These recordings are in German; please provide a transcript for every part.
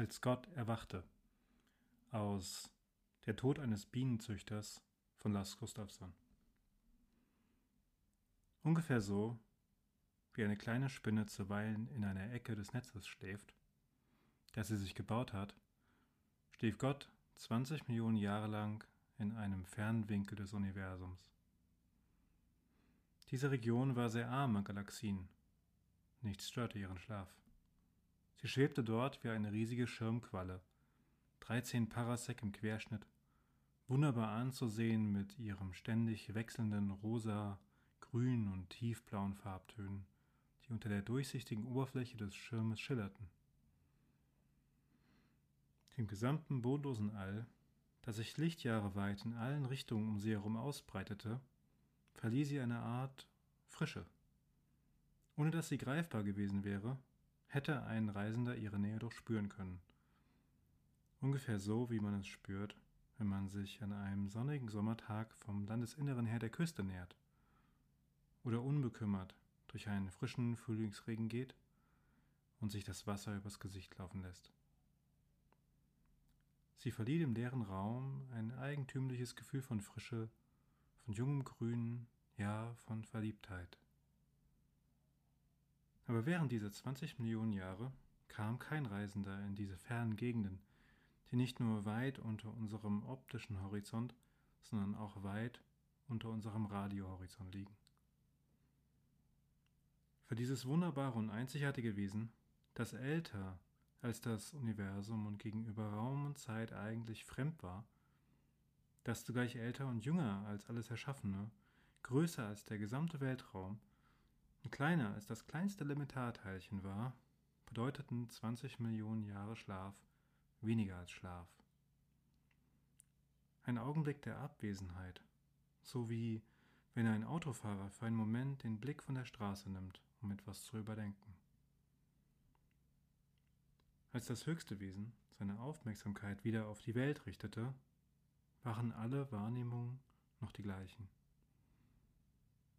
als Gott erwachte. Aus Der Tod eines Bienenzüchters von Lars Gustafsson. Ungefähr so, wie eine kleine Spinne zuweilen in einer Ecke des Netzes schläft, das sie sich gebaut hat, schlief Gott 20 Millionen Jahre lang in einem fernen Winkel des Universums. Diese Region war sehr arm an Galaxien. Nichts störte ihren Schlaf. Sie schwebte dort wie eine riesige Schirmqualle, 13 Parasek im Querschnitt, wunderbar anzusehen mit ihrem ständig wechselnden rosa, grün und tiefblauen Farbtönen, die unter der durchsichtigen Oberfläche des Schirmes schillerten. Dem gesamten bodenlosen All, das sich Lichtjahre weit in allen Richtungen um sie herum ausbreitete, verlieh sie eine Art Frische. Ohne dass sie greifbar gewesen wäre, hätte ein Reisender ihre Nähe doch spüren können. Ungefähr so, wie man es spürt, wenn man sich an einem sonnigen Sommertag vom Landesinneren her der Küste nähert oder unbekümmert durch einen frischen Frühlingsregen geht und sich das Wasser übers Gesicht laufen lässt. Sie verlieh dem leeren Raum ein eigentümliches Gefühl von Frische, von jungem Grün, ja von Verliebtheit. Aber während dieser 20 Millionen Jahre kam kein Reisender in diese fernen Gegenden, die nicht nur weit unter unserem optischen Horizont, sondern auch weit unter unserem Radiohorizont liegen. Für dieses wunderbare und einzigartige Wesen, das älter als das Universum und gegenüber Raum und Zeit eigentlich fremd war, das zugleich älter und jünger als alles Erschaffene, größer als der gesamte Weltraum, und kleiner als das kleinste Elementarteilchen war, bedeuteten 20 Millionen Jahre Schlaf weniger als Schlaf. Ein Augenblick der Abwesenheit, so wie wenn ein Autofahrer für einen Moment den Blick von der Straße nimmt, um etwas zu überdenken. Als das höchste Wesen seine Aufmerksamkeit wieder auf die Welt richtete, waren alle Wahrnehmungen noch die gleichen.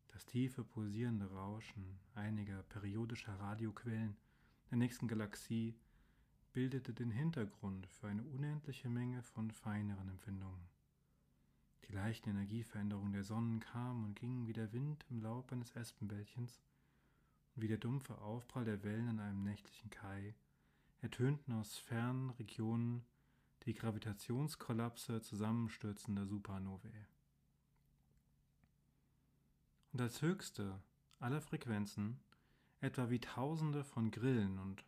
Das tiefe, pulsierende Rauschen einiger periodischer Radioquellen der nächsten Galaxie bildete den Hintergrund für eine unendliche Menge von feineren Empfindungen. Die leichten Energieveränderungen der Sonnen kamen und gingen wie der Wind im Laub eines Espenbällchens wie der dumpfe Aufprall der Wellen an einem nächtlichen Kai ertönten aus fernen Regionen die Gravitationskollapse zusammenstürzender Supernovae. Und als höchste aller Frequenzen, etwa wie Tausende von Grillen und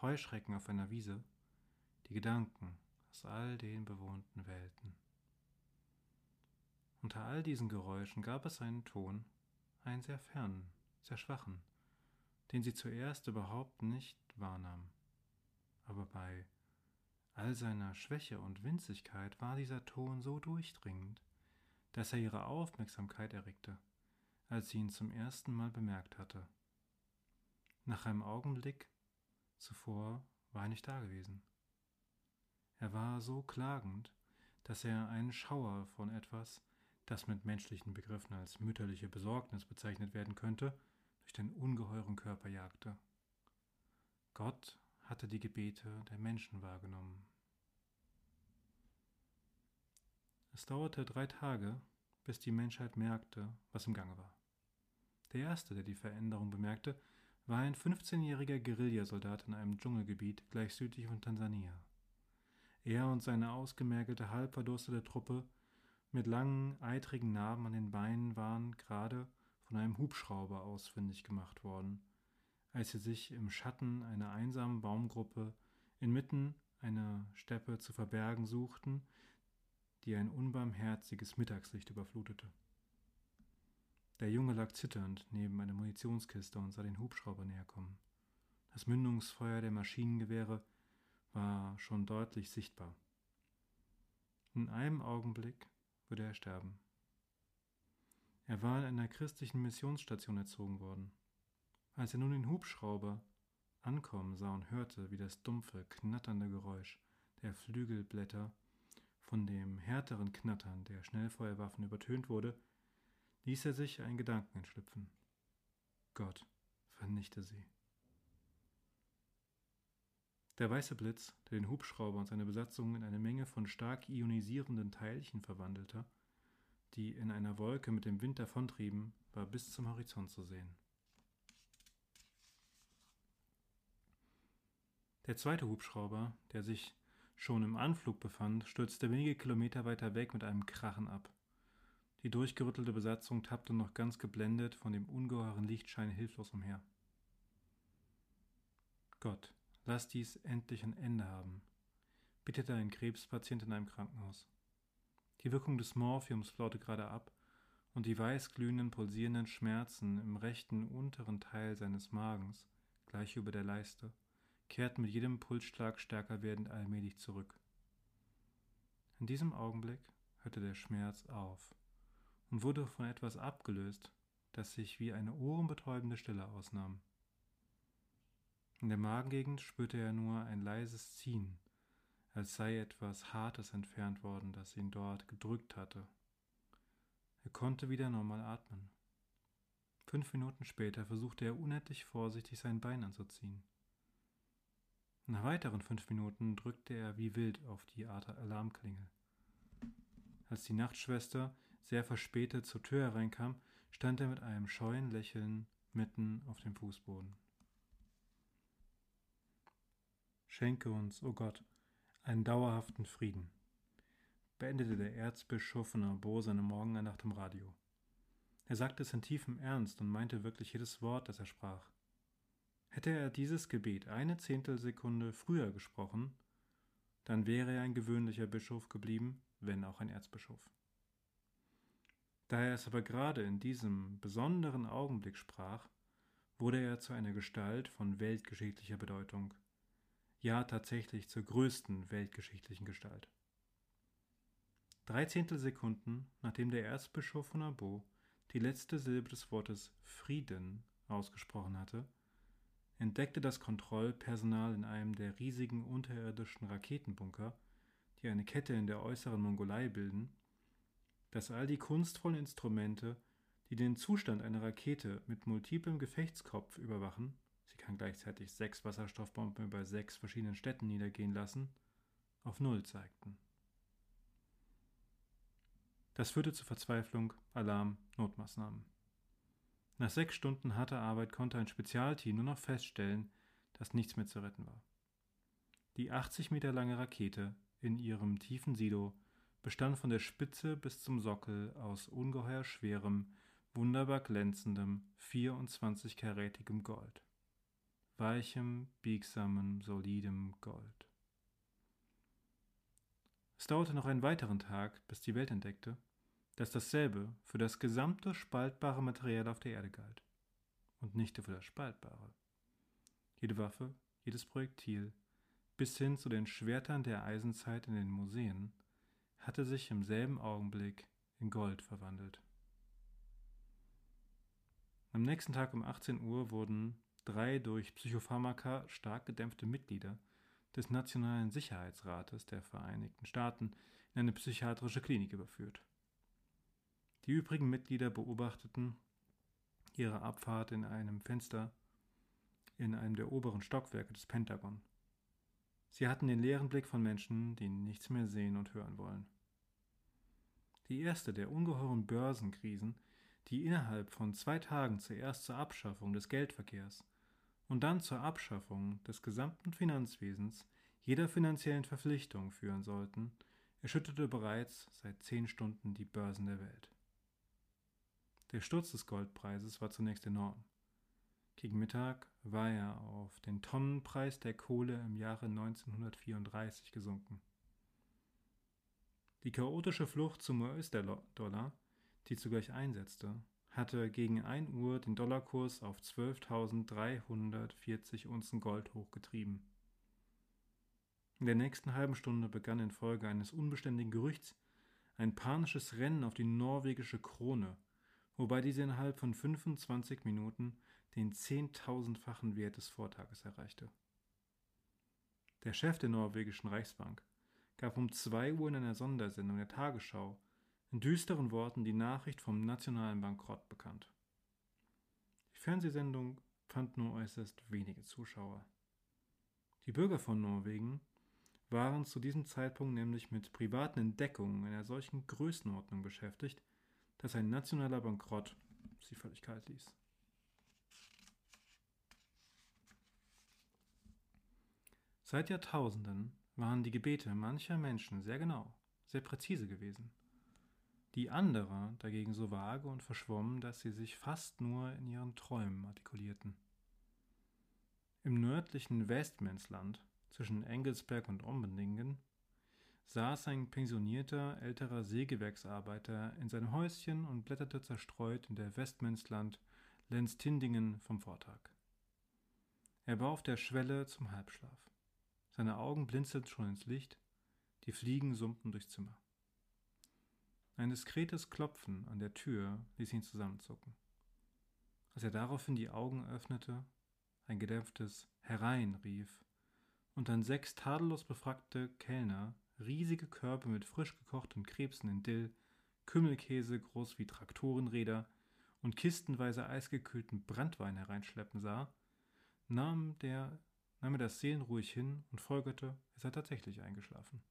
Heuschrecken auf einer Wiese, die Gedanken aus all den bewohnten Welten. Unter all diesen Geräuschen gab es einen Ton, einen sehr fernen, sehr schwachen, den sie zuerst überhaupt nicht wahrnahm. Aber bei all seiner Schwäche und Winzigkeit war dieser Ton so durchdringend, dass er ihre Aufmerksamkeit erregte als sie ihn zum ersten Mal bemerkt hatte. Nach einem Augenblick zuvor war er nicht dagewesen. Er war so klagend, dass er einen Schauer von etwas, das mit menschlichen Begriffen als mütterliche Besorgnis bezeichnet werden könnte, durch den ungeheuren Körper jagte. Gott hatte die Gebete der Menschen wahrgenommen. Es dauerte drei Tage, bis die Menschheit merkte, was im Gange war. Der erste, der die Veränderung bemerkte, war ein 15-jähriger Guerillasoldat in einem Dschungelgebiet gleich südlich von Tansania. Er und seine ausgemergelte, halbverdurstete Truppe mit langen, eitrigen Narben an den Beinen waren gerade von einem Hubschrauber ausfindig gemacht worden, als sie sich im Schatten einer einsamen Baumgruppe inmitten einer Steppe zu verbergen suchten, die ein unbarmherziges Mittagslicht überflutete. Der Junge lag zitternd neben einer Munitionskiste und sah den Hubschrauber näher kommen. Das Mündungsfeuer der Maschinengewehre war schon deutlich sichtbar. In einem Augenblick würde er sterben. Er war in einer christlichen Missionsstation erzogen worden. Als er nun den Hubschrauber ankommen sah und hörte, wie das dumpfe, knatternde Geräusch der Flügelblätter von dem härteren Knattern der Schnellfeuerwaffen übertönt wurde, ließ er sich einen Gedanken entschlüpfen. Gott, vernichte sie. Der weiße Blitz, der den Hubschrauber und seine Besatzung in eine Menge von stark ionisierenden Teilchen verwandelte, die in einer Wolke mit dem Wind davontrieben, war bis zum Horizont zu sehen. Der zweite Hubschrauber, der sich schon im Anflug befand, stürzte wenige Kilometer weiter weg mit einem Krachen ab. Die durchgerüttelte Besatzung tappte noch ganz geblendet von dem ungeheuren Lichtschein hilflos umher. Gott, lass dies endlich ein Ende haben, bittete ein Krebspatient in einem Krankenhaus. Die Wirkung des Morphiums flaute gerade ab, und die weißglühenden, pulsierenden Schmerzen im rechten unteren Teil seines Magens, gleich über der Leiste, kehrten mit jedem Pulsschlag stärker werdend allmählich zurück. In diesem Augenblick hörte der Schmerz auf und wurde von etwas abgelöst, das sich wie eine ohrenbetäubende Stille ausnahm. In der Magengegend spürte er nur ein leises Ziehen, als sei etwas Hartes entfernt worden, das ihn dort gedrückt hatte. Er konnte wieder normal atmen. Fünf Minuten später versuchte er unendlich vorsichtig sein Bein anzuziehen. Nach weiteren fünf Minuten drückte er wie wild auf die Alarmklingel. Als die Nachtschwester sehr verspätet zur Tür hereinkam, stand er mit einem scheuen Lächeln mitten auf dem Fußboden. Schenke uns, o oh Gott, einen dauerhaften Frieden, beendete der Erzbischof von Abo seine Morgenandacht im Radio. Er sagte es in tiefem Ernst und meinte wirklich jedes Wort, das er sprach. Hätte er dieses Gebet eine Zehntelsekunde früher gesprochen, dann wäre er ein gewöhnlicher Bischof geblieben, wenn auch ein Erzbischof. Da er es aber gerade in diesem besonderen Augenblick sprach, wurde er zu einer Gestalt von weltgeschichtlicher Bedeutung, ja tatsächlich zur größten weltgeschichtlichen Gestalt. Drei Zehntelsekunden, nachdem der Erzbischof von Abo die letzte Silbe des Wortes Frieden ausgesprochen hatte, entdeckte das Kontrollpersonal in einem der riesigen unterirdischen Raketenbunker, die eine Kette in der äußeren Mongolei bilden, dass all die kunstvollen Instrumente, die den Zustand einer Rakete mit multiplem Gefechtskopf überwachen, sie kann gleichzeitig sechs Wasserstoffbomben über sechs verschiedenen Städten niedergehen lassen, auf Null zeigten. Das führte zu Verzweiflung, Alarm, Notmaßnahmen. Nach sechs Stunden harter Arbeit konnte ein Spezialteam nur noch feststellen, dass nichts mehr zu retten war. Die 80 Meter lange Rakete in ihrem tiefen Silo bestand von der Spitze bis zum Sockel aus ungeheuer schwerem, wunderbar glänzendem, 24-karätigem Gold. Weichem, biegsamem, solidem Gold. Es dauerte noch einen weiteren Tag, bis die Welt entdeckte, dass dasselbe für das gesamte spaltbare Material auf der Erde galt und nicht nur für das Spaltbare. Jede Waffe, jedes Projektil, bis hin zu den Schwertern der Eisenzeit in den Museen, hatte sich im selben Augenblick in Gold verwandelt. Am nächsten Tag um 18 Uhr wurden drei durch Psychopharmaka stark gedämpfte Mitglieder des Nationalen Sicherheitsrates der Vereinigten Staaten in eine psychiatrische Klinik überführt. Die übrigen Mitglieder beobachteten ihre Abfahrt in einem Fenster in einem der oberen Stockwerke des Pentagon. Sie hatten den leeren Blick von Menschen, die nichts mehr sehen und hören wollen. Die erste der ungeheuren Börsenkrisen, die innerhalb von zwei Tagen zuerst zur Abschaffung des Geldverkehrs und dann zur Abschaffung des gesamten Finanzwesens jeder finanziellen Verpflichtung führen sollten, erschütterte bereits seit zehn Stunden die Börsen der Welt. Der Sturz des Goldpreises war zunächst enorm. Gegen Mittag war er auf den Tonnenpreis der Kohle im Jahre 1934 gesunken. Die chaotische Flucht zum US-Dollar, die zugleich einsetzte, hatte gegen 1 Uhr den Dollarkurs auf 12.340 Unzen Gold hochgetrieben. In der nächsten halben Stunde begann infolge eines unbeständigen Gerüchts ein panisches Rennen auf die norwegische Krone, wobei diese innerhalb von 25 Minuten den zehntausendfachen Wert des Vortages erreichte. Der Chef der norwegischen Reichsbank gab um 2 Uhr in einer Sondersendung der Tagesschau in düsteren Worten die Nachricht vom nationalen Bankrott bekannt. Die Fernsehsendung fand nur äußerst wenige Zuschauer. Die Bürger von Norwegen waren zu diesem Zeitpunkt nämlich mit privaten Entdeckungen einer solchen Größenordnung beschäftigt, dass ein nationaler Bankrott sie völlig kalt ließ. Seit Jahrtausenden waren die Gebete mancher Menschen sehr genau, sehr präzise gewesen. Die anderer dagegen so vage und verschwommen, dass sie sich fast nur in ihren Träumen artikulierten. Im nördlichen Westmansland zwischen Engelsberg und Ombendingen saß ein pensionierter älterer Sägewerksarbeiter in seinem Häuschen und blätterte zerstreut in der Westmansland Lenztindingen vom Vortag. Er war auf der Schwelle zum Halbschlaf. Seine Augen blinzelten schon ins Licht, die Fliegen summten durchs Zimmer. Ein diskretes Klopfen an der Tür ließ ihn zusammenzucken. Als er daraufhin die Augen öffnete, ein gedämpftes Herein rief und dann sechs tadellos befragte Kellner riesige Körbe mit frisch gekochten Krebsen in Dill, Kümmelkäse groß wie Traktorenräder und kistenweise eisgekühlten Brandwein hereinschleppen sah, nahm, der, nahm er das seelenruhig hin und folgerte, er sei tatsächlich eingeschlafen.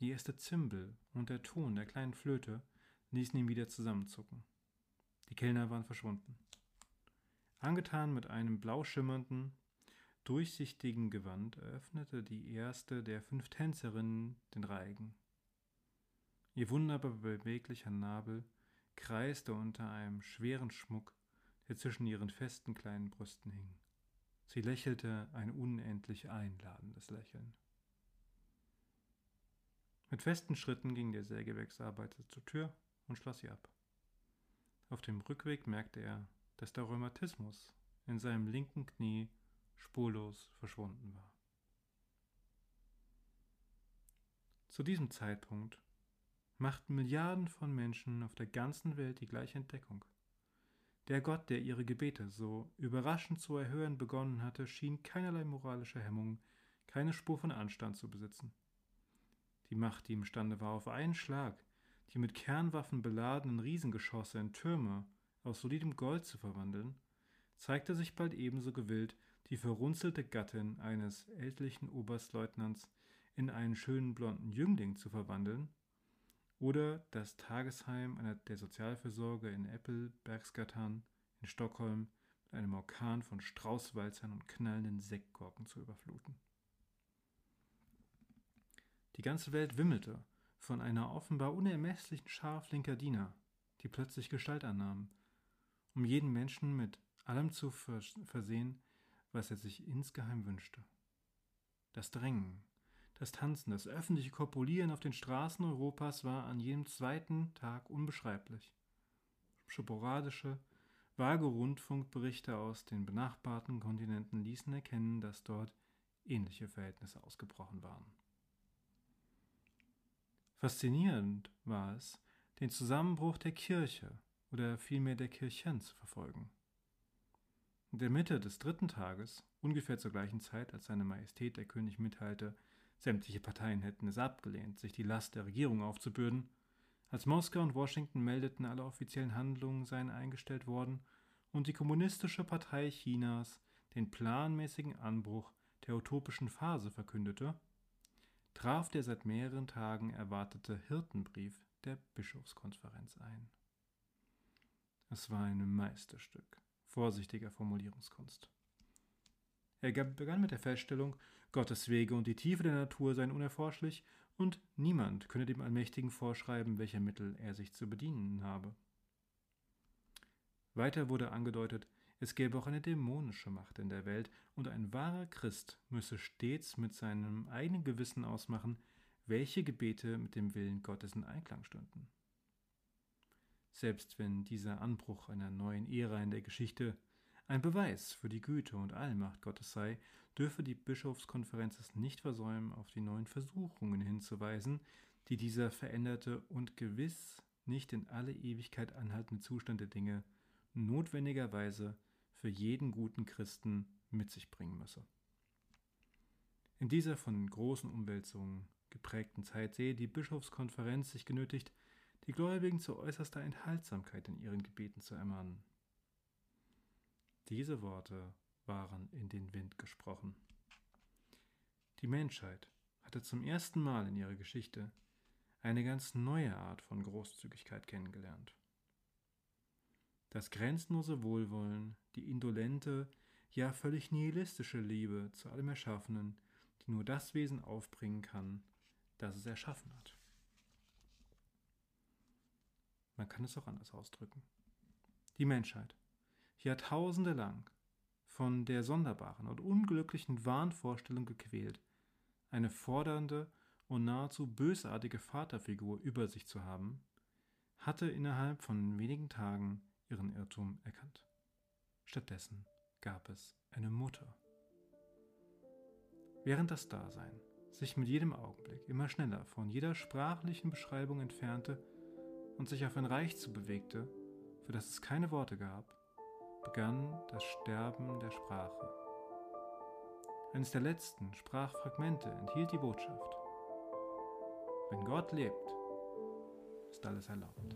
Die erste Zimbel und der Ton der kleinen Flöte ließen ihn wieder zusammenzucken. Die Kellner waren verschwunden. Angetan mit einem blau schimmernden, durchsichtigen Gewand eröffnete die erste der fünf Tänzerinnen den Reigen. Ihr wunderbar beweglicher Nabel kreiste unter einem schweren Schmuck, der zwischen ihren festen kleinen Brüsten hing. Sie lächelte ein unendlich einladendes Lächeln. Mit festen Schritten ging der Sägewerksarbeiter zur Tür und schloss sie ab. Auf dem Rückweg merkte er, dass der Rheumatismus in seinem linken Knie spurlos verschwunden war. Zu diesem Zeitpunkt machten Milliarden von Menschen auf der ganzen Welt die gleiche Entdeckung. Der Gott, der ihre Gebete so überraschend zu erhören begonnen hatte, schien keinerlei moralische Hemmungen, keine Spur von Anstand zu besitzen. Die Macht, die imstande war, auf einen Schlag die mit Kernwaffen beladenen Riesengeschosse in Türme aus solidem Gold zu verwandeln, zeigte sich bald ebenso gewillt, die verrunzelte Gattin eines ältlichen Oberstleutnants in einen schönen blonden Jüngling zu verwandeln, oder das Tagesheim einer der Sozialfürsorge in Eppel, Bergsgatan, in Stockholm mit einem Orkan von Straußwalzern und knallenden Sektkorken zu überfluten. Die ganze Welt wimmelte von einer offenbar unermesslichen Schar flinker Diener, die plötzlich Gestalt annahmen, um jeden Menschen mit allem zu versehen, was er sich insgeheim wünschte. Das Drängen, das Tanzen, das öffentliche Kopulieren auf den Straßen Europas war an jedem zweiten Tag unbeschreiblich. Sporadische, vage Rundfunkberichte aus den benachbarten Kontinenten ließen erkennen, dass dort ähnliche Verhältnisse ausgebrochen waren. Faszinierend war es, den Zusammenbruch der Kirche oder vielmehr der Kirchen zu verfolgen. In der Mitte des dritten Tages, ungefähr zur gleichen Zeit, als seine Majestät der König mitteilte, sämtliche Parteien hätten es abgelehnt, sich die Last der Regierung aufzubürden, als Moskau und Washington meldeten, alle offiziellen Handlungen seien eingestellt worden und die Kommunistische Partei Chinas den planmäßigen Anbruch der utopischen Phase verkündete, traf der seit mehreren Tagen erwartete Hirtenbrief der Bischofskonferenz ein. Es war ein Meisterstück vorsichtiger Formulierungskunst. Er begann mit der Feststellung, Gottes Wege und die Tiefe der Natur seien unerforschlich und niemand könne dem Allmächtigen vorschreiben, welche Mittel er sich zu bedienen habe. Weiter wurde angedeutet, es gäbe auch eine dämonische Macht in der Welt, und ein wahrer Christ müsse stets mit seinem eigenen Gewissen ausmachen, welche Gebete mit dem Willen Gottes in Einklang stünden. Selbst wenn dieser Anbruch einer neuen Ära in der Geschichte ein Beweis für die Güte und Allmacht Gottes sei, dürfe die Bischofskonferenz es nicht versäumen, auf die neuen Versuchungen hinzuweisen, die dieser veränderte und gewiss nicht in alle Ewigkeit anhaltende Zustand der Dinge notwendigerweise für jeden guten Christen mit sich bringen müsse. In dieser von großen Umwälzungen geprägten Zeit sehe die Bischofskonferenz sich genötigt, die Gläubigen zu äußerster Enthaltsamkeit in ihren Gebeten zu ermahnen. Diese Worte waren in den Wind gesprochen. Die Menschheit hatte zum ersten Mal in ihrer Geschichte eine ganz neue Art von Großzügigkeit kennengelernt. Das grenzenlose Wohlwollen, die indolente, ja völlig nihilistische Liebe zu allem Erschaffenen, die nur das Wesen aufbringen kann, das es erschaffen hat. Man kann es auch anders ausdrücken. Die Menschheit, Jahrtausende lang von der sonderbaren und unglücklichen Wahnvorstellung gequält, eine fordernde und nahezu bösartige Vaterfigur über sich zu haben, hatte innerhalb von wenigen Tagen ihren Irrtum erkannt. Stattdessen gab es eine Mutter. Während das Dasein sich mit jedem Augenblick immer schneller von jeder sprachlichen Beschreibung entfernte und sich auf ein Reich zu bewegte, für das es keine Worte gab, begann das Sterben der Sprache. Eines der letzten Sprachfragmente enthielt die Botschaft. Wenn Gott lebt, ist alles erlaubt.